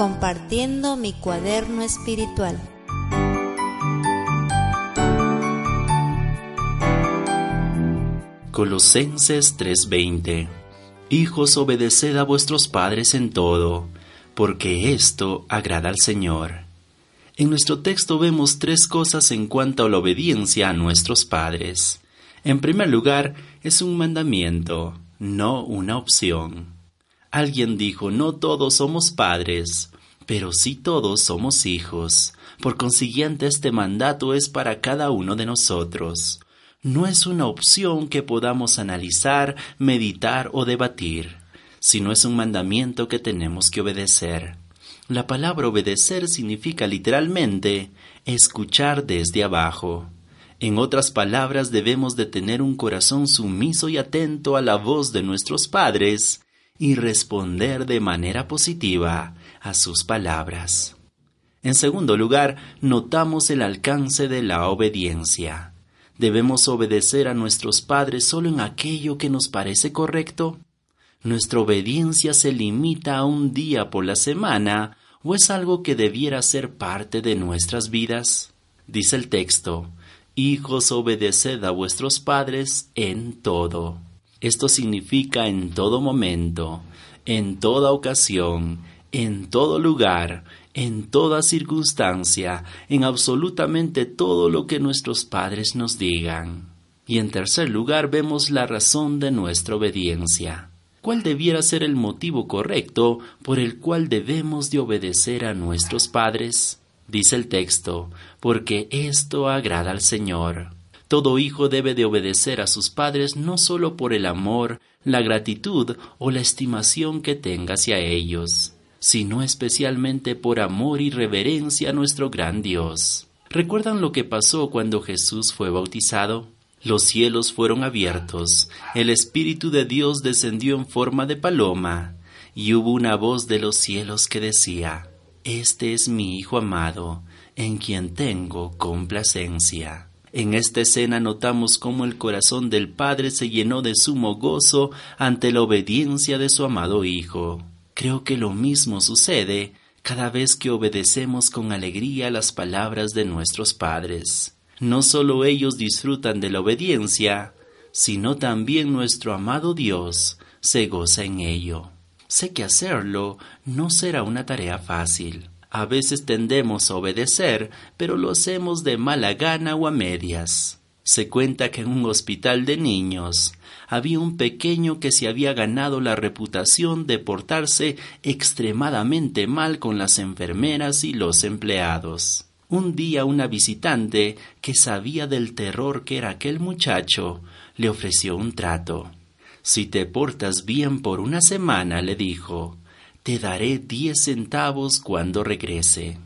compartiendo mi cuaderno espiritual. Colosenses 3:20 Hijos, obedeced a vuestros padres en todo, porque esto agrada al Señor. En nuestro texto vemos tres cosas en cuanto a la obediencia a nuestros padres. En primer lugar, es un mandamiento, no una opción. Alguien dijo, no todos somos padres, pero sí todos somos hijos. Por consiguiente, este mandato es para cada uno de nosotros. No es una opción que podamos analizar, meditar o debatir, sino es un mandamiento que tenemos que obedecer. La palabra obedecer significa literalmente escuchar desde abajo. En otras palabras, debemos de tener un corazón sumiso y atento a la voz de nuestros padres y responder de manera positiva a sus palabras. En segundo lugar, notamos el alcance de la obediencia. ¿Debemos obedecer a nuestros padres solo en aquello que nos parece correcto? ¿Nuestra obediencia se limita a un día por la semana o es algo que debiera ser parte de nuestras vidas? Dice el texto, Hijos, obedeced a vuestros padres en todo. Esto significa en todo momento, en toda ocasión, en todo lugar, en toda circunstancia, en absolutamente todo lo que nuestros padres nos digan. Y en tercer lugar vemos la razón de nuestra obediencia. ¿Cuál debiera ser el motivo correcto por el cual debemos de obedecer a nuestros padres? Dice el texto, porque esto agrada al Señor. Todo hijo debe de obedecer a sus padres no solo por el amor, la gratitud o la estimación que tenga hacia ellos, sino especialmente por amor y reverencia a nuestro gran Dios. ¿Recuerdan lo que pasó cuando Jesús fue bautizado? Los cielos fueron abiertos, el Espíritu de Dios descendió en forma de paloma, y hubo una voz de los cielos que decía, Este es mi Hijo amado, en quien tengo complacencia. En esta escena notamos cómo el corazón del Padre se llenó de sumo gozo ante la obediencia de su amado Hijo. Creo que lo mismo sucede cada vez que obedecemos con alegría las palabras de nuestros padres. No solo ellos disfrutan de la obediencia, sino también nuestro amado Dios se goza en ello. Sé que hacerlo no será una tarea fácil. A veces tendemos a obedecer, pero lo hacemos de mala gana o a medias. Se cuenta que en un hospital de niños había un pequeño que se había ganado la reputación de portarse extremadamente mal con las enfermeras y los empleados. Un día una visitante, que sabía del terror que era aquel muchacho, le ofreció un trato. Si te portas bien por una semana, le dijo, te daré diez centavos cuando regrese.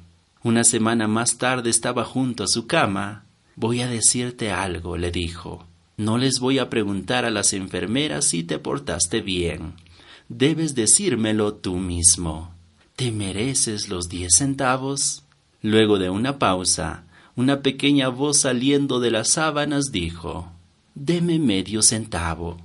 Una semana más tarde estaba junto a su cama. Voy a decirte algo, le dijo. No les voy a preguntar a las enfermeras si te portaste bien. Debes decírmelo tú mismo. ¿Te mereces los diez centavos? Luego de una pausa, una pequeña voz saliendo de las sábanas dijo Deme medio centavo.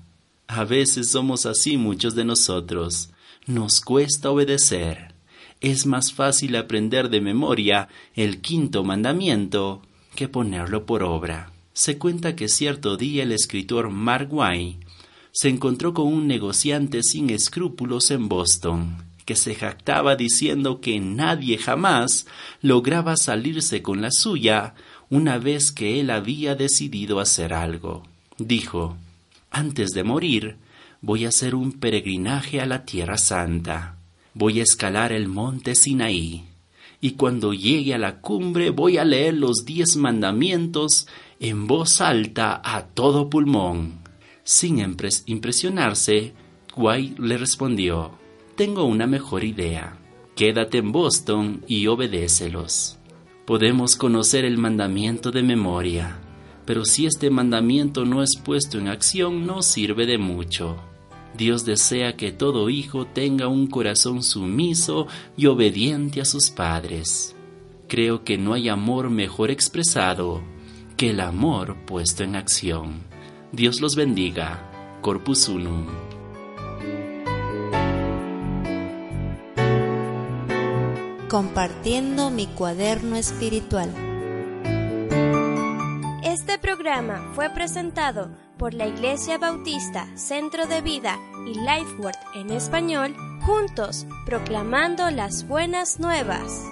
A veces somos así muchos de nosotros. Nos cuesta obedecer. Es más fácil aprender de memoria el quinto mandamiento que ponerlo por obra. Se cuenta que cierto día el escritor Mark Twain se encontró con un negociante sin escrúpulos en Boston, que se jactaba diciendo que nadie jamás lograba salirse con la suya una vez que él había decidido hacer algo. Dijo, antes de morir, voy a hacer un peregrinaje a la Tierra Santa. Voy a escalar el monte Sinaí. Y cuando llegue a la cumbre voy a leer los diez mandamientos en voz alta a todo pulmón. Sin impresionarse, Guay le respondió, Tengo una mejor idea. Quédate en Boston y obedécelos. Podemos conocer el mandamiento de memoria, pero si este mandamiento no es puesto en acción no sirve de mucho. Dios desea que todo hijo tenga un corazón sumiso y obediente a sus padres. Creo que no hay amor mejor expresado que el amor puesto en acción. Dios los bendiga. Corpus Unum. compartiendo mi cuaderno espiritual. Programa fue presentado por la Iglesia Bautista Centro de Vida y Lifeword en español, juntos proclamando las buenas nuevas.